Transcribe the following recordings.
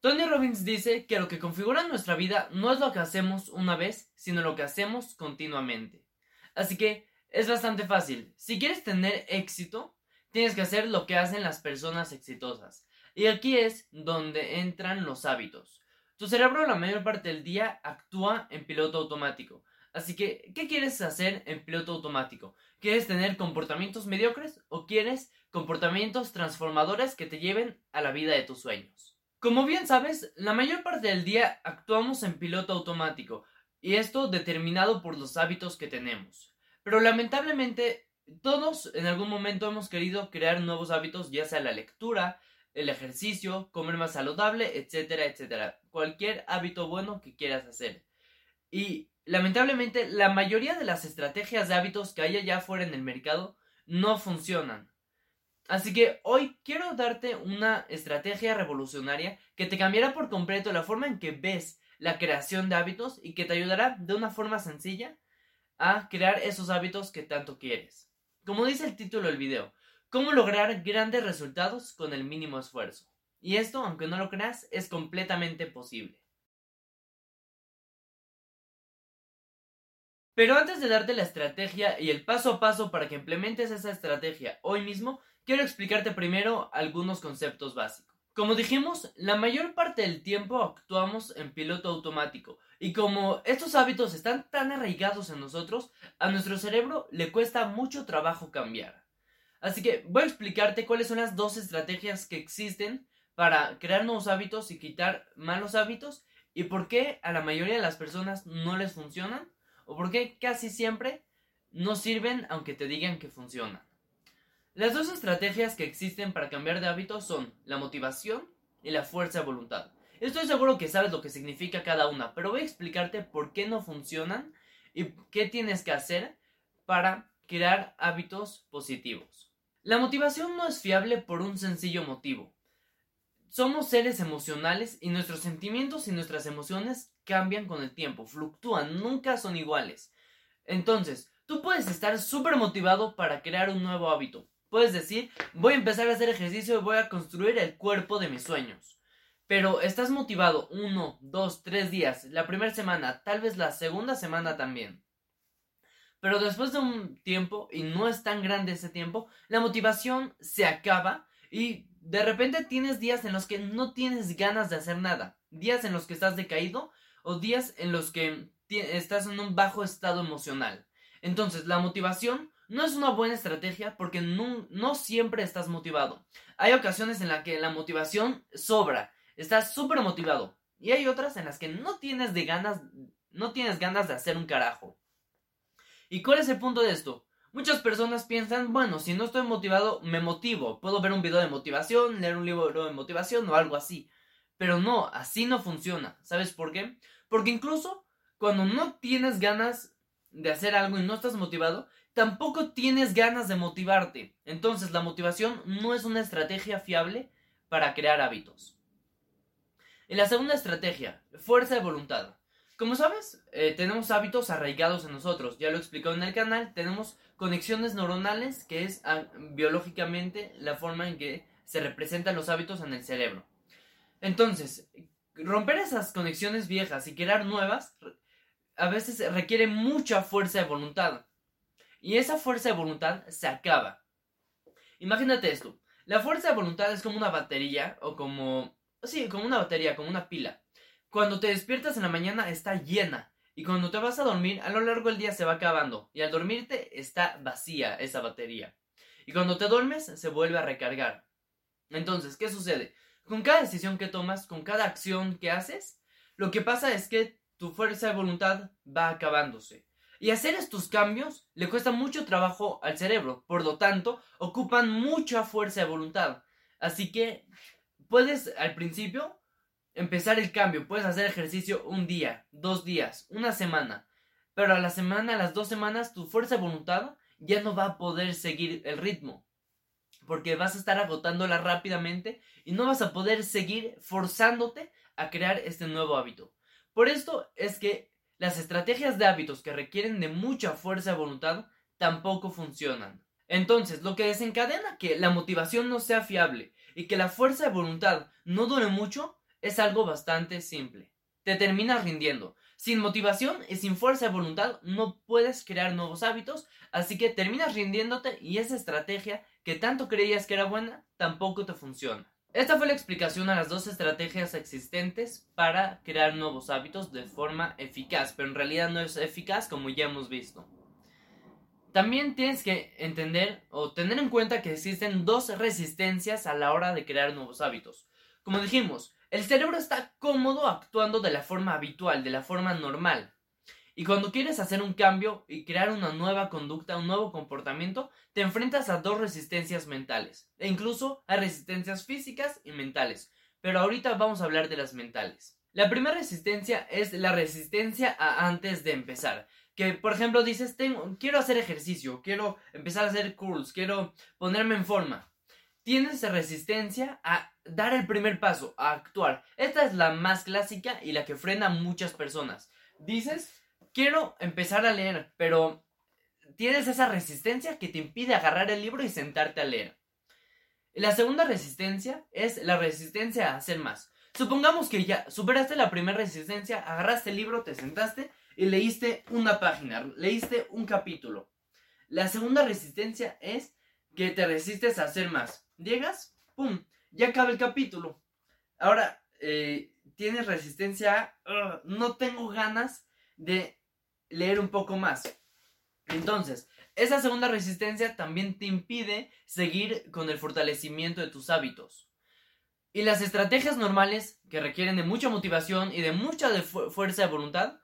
Tony Robbins dice que lo que configura nuestra vida no es lo que hacemos una vez, sino lo que hacemos continuamente. Así que es bastante fácil. Si quieres tener éxito, tienes que hacer lo que hacen las personas exitosas. Y aquí es donde entran los hábitos. Tu cerebro la mayor parte del día actúa en piloto automático. Así que, ¿qué quieres hacer en piloto automático? ¿Quieres tener comportamientos mediocres o quieres comportamientos transformadores que te lleven a la vida de tus sueños? Como bien sabes, la mayor parte del día actuamos en piloto automático, y esto determinado por los hábitos que tenemos. Pero lamentablemente, todos en algún momento hemos querido crear nuevos hábitos, ya sea la lectura, el ejercicio, comer más saludable, etcétera, etcétera. Cualquier hábito bueno que quieras hacer. Y lamentablemente, la mayoría de las estrategias de hábitos que hay allá afuera en el mercado no funcionan. Así que hoy quiero darte una estrategia revolucionaria que te cambiará por completo la forma en que ves la creación de hábitos y que te ayudará de una forma sencilla a crear esos hábitos que tanto quieres. Como dice el título del video, cómo lograr grandes resultados con el mínimo esfuerzo. Y esto, aunque no lo creas, es completamente posible. Pero antes de darte la estrategia y el paso a paso para que implementes esa estrategia hoy mismo, quiero explicarte primero algunos conceptos básicos. Como dijimos, la mayor parte del tiempo actuamos en piloto automático y como estos hábitos están tan arraigados en nosotros, a nuestro cerebro le cuesta mucho trabajo cambiar. Así que voy a explicarte cuáles son las dos estrategias que existen para crear nuevos hábitos y quitar malos hábitos y por qué a la mayoría de las personas no les funcionan o por qué casi siempre no sirven aunque te digan que funcionan. Las dos estrategias que existen para cambiar de hábito son la motivación y la fuerza de voluntad. Estoy seguro que sabes lo que significa cada una, pero voy a explicarte por qué no funcionan y qué tienes que hacer para crear hábitos positivos. La motivación no es fiable por un sencillo motivo. Somos seres emocionales y nuestros sentimientos y nuestras emociones cambian con el tiempo, fluctúan, nunca son iguales. Entonces, tú puedes estar súper motivado para crear un nuevo hábito, Puedes decir, voy a empezar a hacer ejercicio y voy a construir el cuerpo de mis sueños. Pero estás motivado uno, dos, tres días, la primera semana, tal vez la segunda semana también. Pero después de un tiempo, y no es tan grande ese tiempo, la motivación se acaba y de repente tienes días en los que no tienes ganas de hacer nada. Días en los que estás decaído o días en los que estás en un bajo estado emocional. Entonces, la motivación no es una buena estrategia porque no, siempre estás motivado. Hay ocasiones en las que la motivación sobra, estás súper motivado. Y hay otras en las que no tienes, de ganas, no tienes ganas de hacer un carajo. ¿Y cuál es el punto de esto? Muchas personas piensan, bueno, si no estoy motivado, me motivo. Puedo ver un video de motivación, leer un libro de motivación o algo así. Pero no, así no funciona. ¿Sabes por qué? Porque incluso cuando no tienes ganas de hacer algo y no estás motivado, tampoco tienes ganas de motivarte. Entonces la motivación no es una estrategia fiable para crear hábitos. Y la segunda estrategia, fuerza de voluntad. Como sabes, eh, tenemos hábitos arraigados en nosotros. Ya lo he explicado en el canal. Tenemos conexiones neuronales, que es ah, biológicamente la forma en que se representan los hábitos en el cerebro. Entonces, romper esas conexiones viejas y crear nuevas a veces requiere mucha fuerza de voluntad. Y esa fuerza de voluntad se acaba. Imagínate esto. La fuerza de voluntad es como una batería o como... Sí, como una batería, como una pila. Cuando te despiertas en la mañana está llena. Y cuando te vas a dormir, a lo largo del día se va acabando. Y al dormirte está vacía esa batería. Y cuando te duermes se vuelve a recargar. Entonces, ¿qué sucede? Con cada decisión que tomas, con cada acción que haces, lo que pasa es que tu fuerza de voluntad va acabándose. Y hacer estos cambios le cuesta mucho trabajo al cerebro, por lo tanto, ocupan mucha fuerza de voluntad. Así que puedes al principio empezar el cambio, puedes hacer ejercicio un día, dos días, una semana, pero a la semana, a las dos semanas, tu fuerza de voluntad ya no va a poder seguir el ritmo, porque vas a estar agotándola rápidamente y no vas a poder seguir forzándote a crear este nuevo hábito. Por esto es que las estrategias de hábitos que requieren de mucha fuerza de voluntad tampoco funcionan. Entonces, lo que desencadena que la motivación no sea fiable y que la fuerza de voluntad no dure mucho es algo bastante simple. Te terminas rindiendo. Sin motivación y sin fuerza de voluntad no puedes crear nuevos hábitos, así que terminas rindiéndote y esa estrategia que tanto creías que era buena tampoco te funciona. Esta fue la explicación a las dos estrategias existentes para crear nuevos hábitos de forma eficaz, pero en realidad no es eficaz como ya hemos visto. También tienes que entender o tener en cuenta que existen dos resistencias a la hora de crear nuevos hábitos. Como dijimos, el cerebro está cómodo actuando de la forma habitual, de la forma normal. Y cuando quieres hacer un cambio y crear una nueva conducta, un nuevo comportamiento, te enfrentas a dos resistencias mentales, e incluso a resistencias físicas y mentales. Pero ahorita vamos a hablar de las mentales. La primera resistencia es la resistencia a antes de empezar. Que, por ejemplo, dices, tengo, quiero hacer ejercicio, quiero empezar a hacer curls, quiero ponerme en forma. Tienes resistencia a dar el primer paso, a actuar. Esta es la más clásica y la que frena a muchas personas. Dices, quiero empezar a leer, pero tienes esa resistencia que te impide agarrar el libro y sentarte a leer. La segunda resistencia es la resistencia a hacer más. Supongamos que ya superaste la primera resistencia, agarraste el libro, te sentaste y leíste una página, leíste un capítulo. La segunda resistencia es que te resistes a hacer más. Llegas, ¡pum! Ya acaba el capítulo. Ahora, eh, tienes resistencia a, no tengo ganas de leer un poco más. Entonces, esa segunda resistencia también te impide seguir con el fortalecimiento de tus hábitos. Y las estrategias normales, que requieren de mucha motivación y de mucha fuerza de voluntad,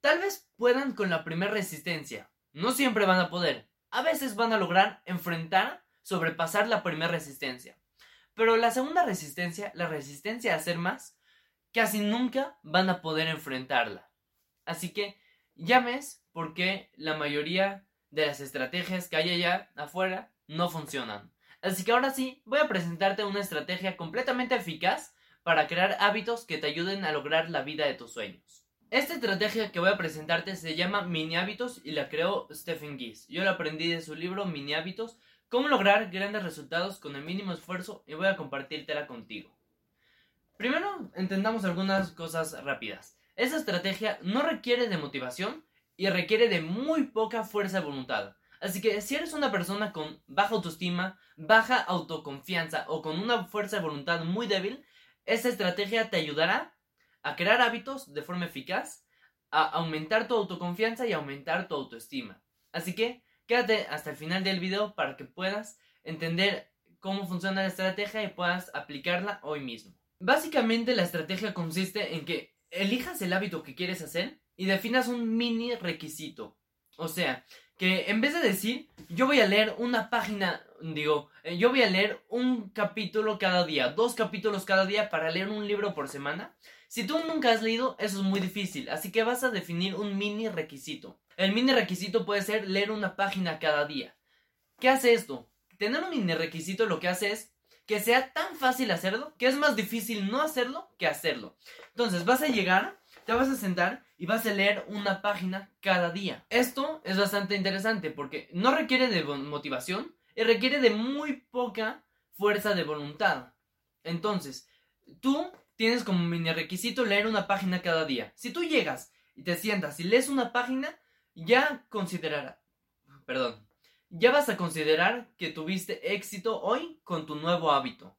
tal vez puedan con la primera resistencia. No siempre van a poder. A veces van a lograr enfrentar, sobrepasar la primera resistencia. Pero la segunda resistencia, la resistencia a hacer más, casi nunca van a poder enfrentarla. Así que ya ves por qué la mayoría de las estrategias que hay allá afuera no funcionan. Así que ahora sí, voy a presentarte una estrategia completamente eficaz para crear hábitos que te ayuden a lograr la vida de tus sueños. Esta estrategia que voy a presentarte se llama Mini Hábitos y la creó Stephen Geese. Yo la aprendí de su libro Mini Hábitos, cómo lograr grandes resultados con el mínimo esfuerzo y voy a compartírtela contigo. Primero, entendamos algunas cosas rápidas. Esa estrategia no requiere de motivación y requiere de muy poca fuerza de voluntad. Así que si eres una persona con baja autoestima, baja autoconfianza o con una fuerza de voluntad muy débil, esta estrategia te ayudará a crear hábitos de forma eficaz, a aumentar tu autoconfianza y aumentar tu autoestima. Así que quédate hasta el final del video para que puedas entender cómo funciona la estrategia y puedas aplicarla hoy mismo. Básicamente la estrategia consiste en que elijas el hábito que quieres hacer y definas un mini requisito. O sea, que en vez de decir, yo voy a leer una página, digo, eh, yo voy a leer un capítulo cada día, dos capítulos cada día para leer un libro por semana. Si tú nunca has leído, eso es muy difícil, así que vas a definir un mini requisito. El mini requisito puede ser leer una página cada día. ¿Qué hace esto? Tener un mini requisito lo que hace es que sea tan fácil hacerlo que es más difícil no hacerlo que hacerlo. Entonces vas a llegar, te vas a sentar y vas a leer una página cada día. Esto es bastante interesante porque no requiere de motivación y requiere de muy poca fuerza de voluntad. Entonces, tú tienes como mini requisito leer una página cada día. Si tú llegas y te sientas y lees una página, ya considerará, perdón, ya vas a considerar que tuviste éxito hoy con tu nuevo hábito.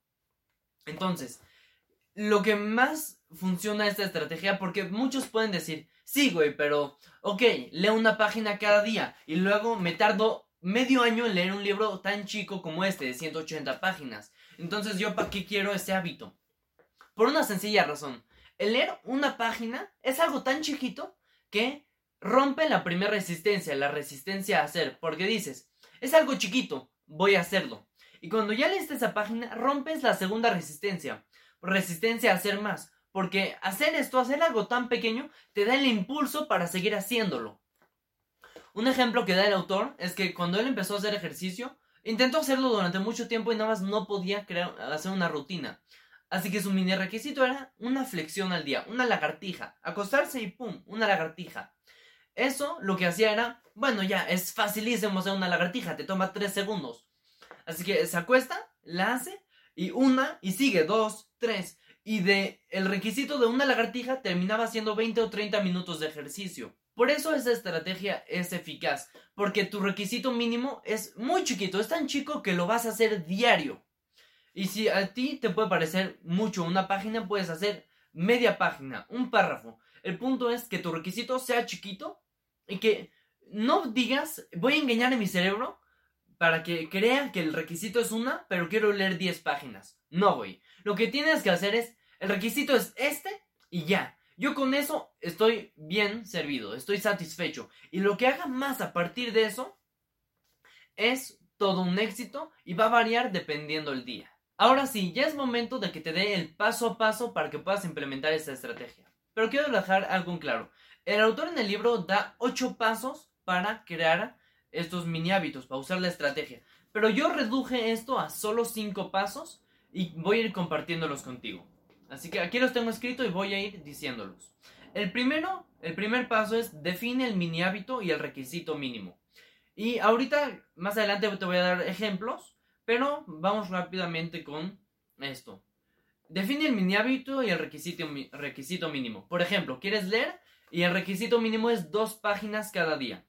Entonces, lo que más funciona esta estrategia, porque muchos pueden decir, sí, güey, pero, ok, leo una página cada día y luego me tardo medio año en leer un libro tan chico como este, de 180 páginas. Entonces, ¿yo para qué quiero ese hábito? Por una sencilla razón. El leer una página es algo tan chiquito que rompe la primera resistencia, la resistencia a hacer, porque dices, es algo chiquito, voy a hacerlo. Y cuando ya leíste esa página, rompes la segunda resistencia. Resistencia a hacer más. Porque hacer esto, hacer algo tan pequeño, te da el impulso para seguir haciéndolo. Un ejemplo que da el autor es que cuando él empezó a hacer ejercicio, intentó hacerlo durante mucho tiempo y nada más no podía crear, hacer una rutina. Así que su mini requisito era una flexión al día, una lagartija. Acostarse y pum, una lagartija. Eso lo que hacía era, bueno, ya, es facilísimo hacer una lagartija, te toma 3 segundos. Así que se acuesta, la hace, y una, y sigue, dos, tres. y de el requisito de una lagartija terminaba siendo 20 o 30 minutos de ejercicio. Por eso esa estrategia es eficaz, porque tu requisito mínimo es muy chiquito, es tan chico que lo vas a hacer diario. Y si a ti te puede parecer mucho una página, puedes hacer media página, un párrafo. El punto es que tu requisito sea chiquito y que no digas, voy a engañar a mi cerebro para que crea que el requisito es una, pero quiero leer 10 páginas. No, güey. Lo que tienes que hacer es, el requisito es este y ya. Yo con eso estoy bien servido, estoy satisfecho. Y lo que haga más a partir de eso es todo un éxito y va a variar dependiendo el día. Ahora sí, ya es momento de que te dé el paso a paso para que puedas implementar esta estrategia. Pero quiero dejar algo en claro. El autor en el libro da 8 pasos para crear estos mini hábitos, para usar la estrategia. Pero yo reduje esto a solo 5 pasos y voy a ir compartiéndolos contigo. Así que aquí los tengo escritos y voy a ir diciéndolos. El primero, el primer paso es define el mini hábito y el requisito mínimo. Y ahorita, más adelante te voy a dar ejemplos, pero vamos rápidamente con esto. Define el mini hábito y el requisito, requisito mínimo. Por ejemplo, quieres leer y el requisito mínimo es dos páginas cada día.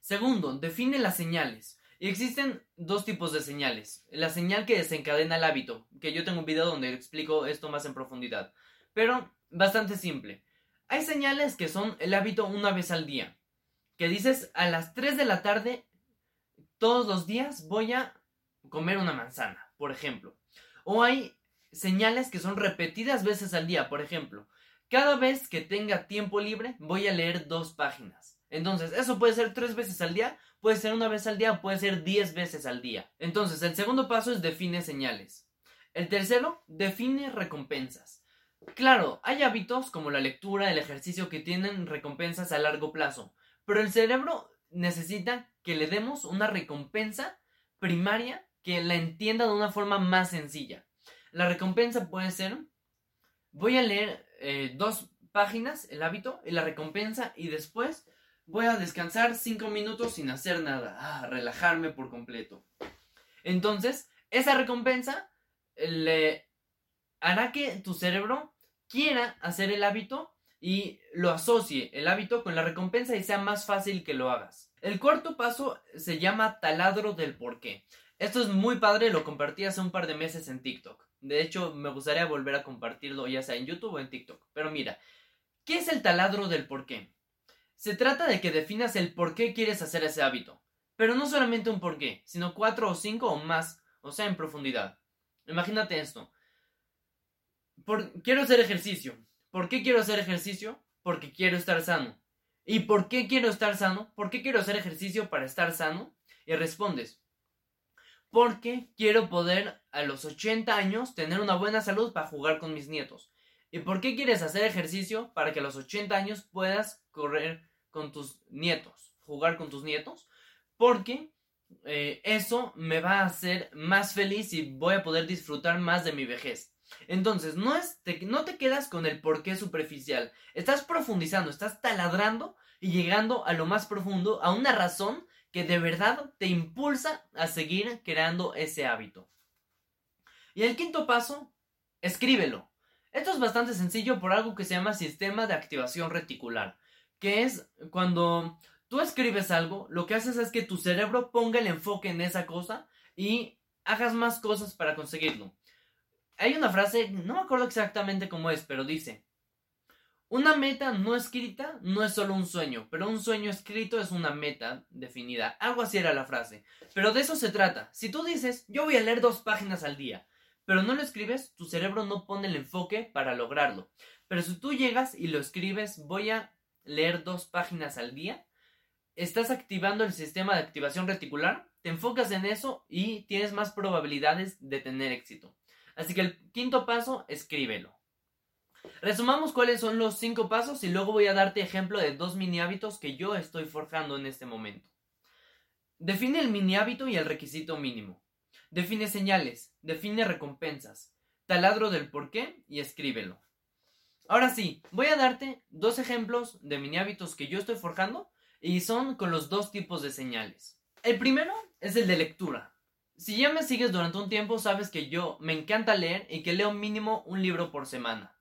Segundo, define las señales. Y existen dos tipos de señales. La señal que desencadena el hábito, que yo tengo un video donde explico esto más en profundidad. Pero bastante simple. Hay señales que son el hábito una vez al día. Que dices a las 3 de la tarde, todos los días voy a comer una manzana, por ejemplo. O hay señales que son repetidas veces al día, por ejemplo. Cada vez que tenga tiempo libre voy a leer dos páginas. Entonces, eso puede ser tres veces al día puede ser una vez al día, puede ser diez veces al día. Entonces, el segundo paso es define señales. El tercero, define recompensas. Claro, hay hábitos como la lectura, el ejercicio que tienen recompensas a largo plazo, pero el cerebro necesita que le demos una recompensa primaria que la entienda de una forma más sencilla. La recompensa puede ser, voy a leer eh, dos páginas, el hábito, y la recompensa, y después voy a descansar 5 minutos sin hacer nada, a relajarme por completo. Entonces, esa recompensa le hará que tu cerebro quiera hacer el hábito y lo asocie el hábito con la recompensa y sea más fácil que lo hagas. El cuarto paso se llama taladro del porqué. Esto es muy padre, lo compartí hace un par de meses en TikTok. De hecho, me gustaría volver a compartirlo ya sea en YouTube o en TikTok. Pero mira, ¿qué es el taladro del porqué? Se trata de que definas el por qué quieres hacer ese hábito. Pero no solamente un por qué, sino cuatro o cinco o más, o sea, en profundidad. Imagínate esto. quiero hacer ejercicio. ¿Por qué quiero hacer ejercicio? Porque quiero estar sano. ¿Y por qué quiero estar sano? ¿Por qué quiero hacer ejercicio para estar sano? Y respondes, porque quiero poder a los 80 años tener una buena salud para jugar con mis nietos. ¿Y por qué quieres hacer ejercicio para que a los 80 años puedas correr con tus nietos, jugar con tus nietos, porque eh, eso me va a hacer más feliz y voy a poder disfrutar más de mi vejez. Entonces, no, es, te, no te quedas con el porqué superficial, estás profundizando, estás taladrando y llegando a lo más profundo, a una razón que de verdad te impulsa a seguir creando ese hábito. Y el quinto paso, escríbelo. Esto es bastante sencillo por algo que se llama sistema de activación reticular que es cuando tú escribes algo, lo que haces es que tu cerebro ponga el enfoque en esa cosa y hagas más cosas para conseguirlo. Hay una frase, no me acuerdo exactamente cómo es, pero dice, una meta no escrita no es solo un sueño, pero un sueño escrito es una meta definida. Algo así era la frase. Pero de eso se trata. Si tú dices, yo voy a leer dos páginas al día, pero no lo escribes, tu cerebro no pone el enfoque para lograrlo. Pero si tú llegas y lo escribes, voy a leer dos páginas al día, estás activando el sistema de activación reticular, te enfocas en eso y tienes más probabilidades de tener éxito. Así que el quinto paso, escríbelo. Resumamos cuáles son los cinco pasos y luego voy a darte ejemplo de dos mini hábitos que yo estoy forjando en este momento. Define el mini hábito y el requisito mínimo. Define señales, define recompensas, taladro del por qué y escríbelo. Ahora sí, voy a darte dos ejemplos de mini hábitos que yo estoy forjando y son con los dos tipos de señales. El primero es el de lectura. Si ya me sigues durante un tiempo, sabes que yo me encanta leer y que leo mínimo un libro por semana.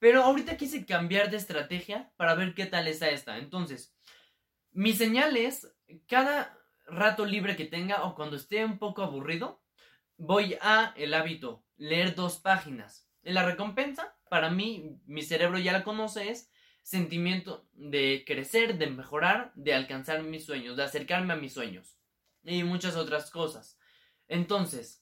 Pero ahorita quise cambiar de estrategia para ver qué tal está esta. Entonces, mi señal es cada rato libre que tenga o cuando esté un poco aburrido, voy a el hábito, leer dos páginas. En la recompensa, para mí, mi cerebro ya la conoce, es sentimiento de crecer, de mejorar, de alcanzar mis sueños, de acercarme a mis sueños y muchas otras cosas. Entonces,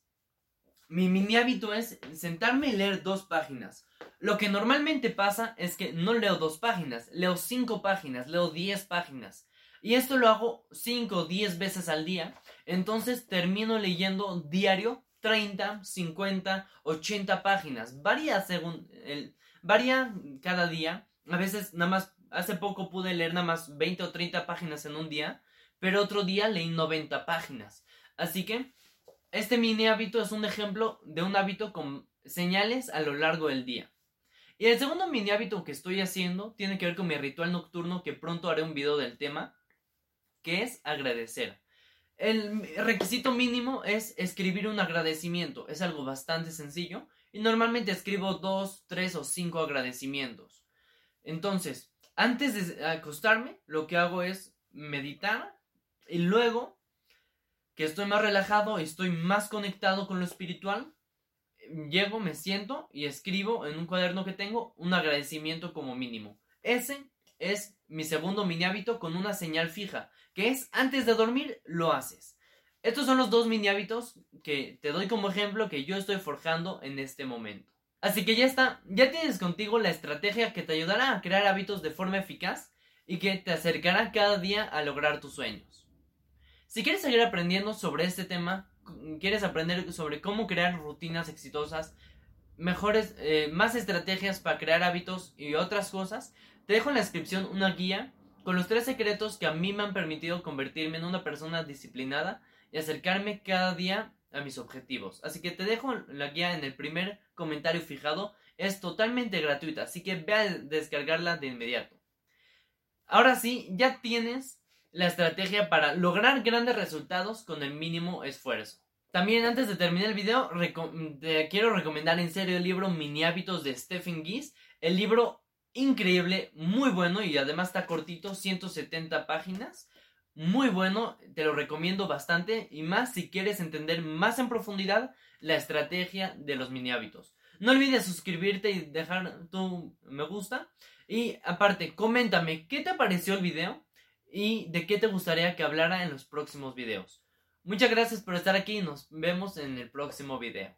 mi mini hábito es sentarme y leer dos páginas. Lo que normalmente pasa es que no leo dos páginas, leo cinco páginas, leo diez páginas. Y esto lo hago cinco o diez veces al día. Entonces termino leyendo diario 30, 50, 80 páginas. Varía según el, varía cada día. A veces nada más, hace poco pude leer nada más 20 o 30 páginas en un día, pero otro día leí 90 páginas. Así que este mini hábito es un ejemplo de un hábito con señales a lo largo del día. Y el segundo mini hábito que estoy haciendo tiene que ver con mi ritual nocturno que pronto haré un video del tema, que es agradecer. El requisito mínimo es escribir un agradecimiento. Es algo bastante sencillo. Y normalmente escribo dos, tres o cinco agradecimientos. Entonces, antes de acostarme, lo que hago es meditar. Y luego, que estoy más relajado estoy más conectado con lo espiritual, llego, me siento y escribo en un cuaderno que tengo un agradecimiento como mínimo. Ese es mi segundo mini hábito con una señal fija, que es antes de dormir lo haces. Estos son los dos mini hábitos que te doy como ejemplo que yo estoy forjando en este momento. Así que ya está, ya tienes contigo la estrategia que te ayudará a crear hábitos de forma eficaz y que te acercará cada día a lograr tus sueños. Si quieres seguir aprendiendo sobre este tema, quieres aprender sobre cómo crear rutinas exitosas, mejores, eh, más estrategias para crear hábitos y otras cosas, te dejo en la descripción una guía con los tres secretos que a mí me han permitido convertirme en una persona disciplinada y acercarme cada día a mis objetivos. Así que te dejo la guía en el primer comentario fijado. Es totalmente gratuita, así que ve a descargarla de inmediato. Ahora sí, ya tienes la estrategia para lograr grandes resultados con el mínimo esfuerzo. También antes de terminar el video, te quiero recomendar en serio el libro Mini Hábitos de Stephen Geese. El libro increíble, muy bueno y además está cortito, 170 páginas. Muy bueno, te lo recomiendo bastante y más si quieres entender más en profundidad la estrategia de los mini hábitos. No olvides suscribirte y dejar tu me gusta. Y aparte, coméntame qué te pareció el video y de qué te gustaría que hablara en los próximos videos. Muchas gracias por estar aquí y nos vemos en el próximo video.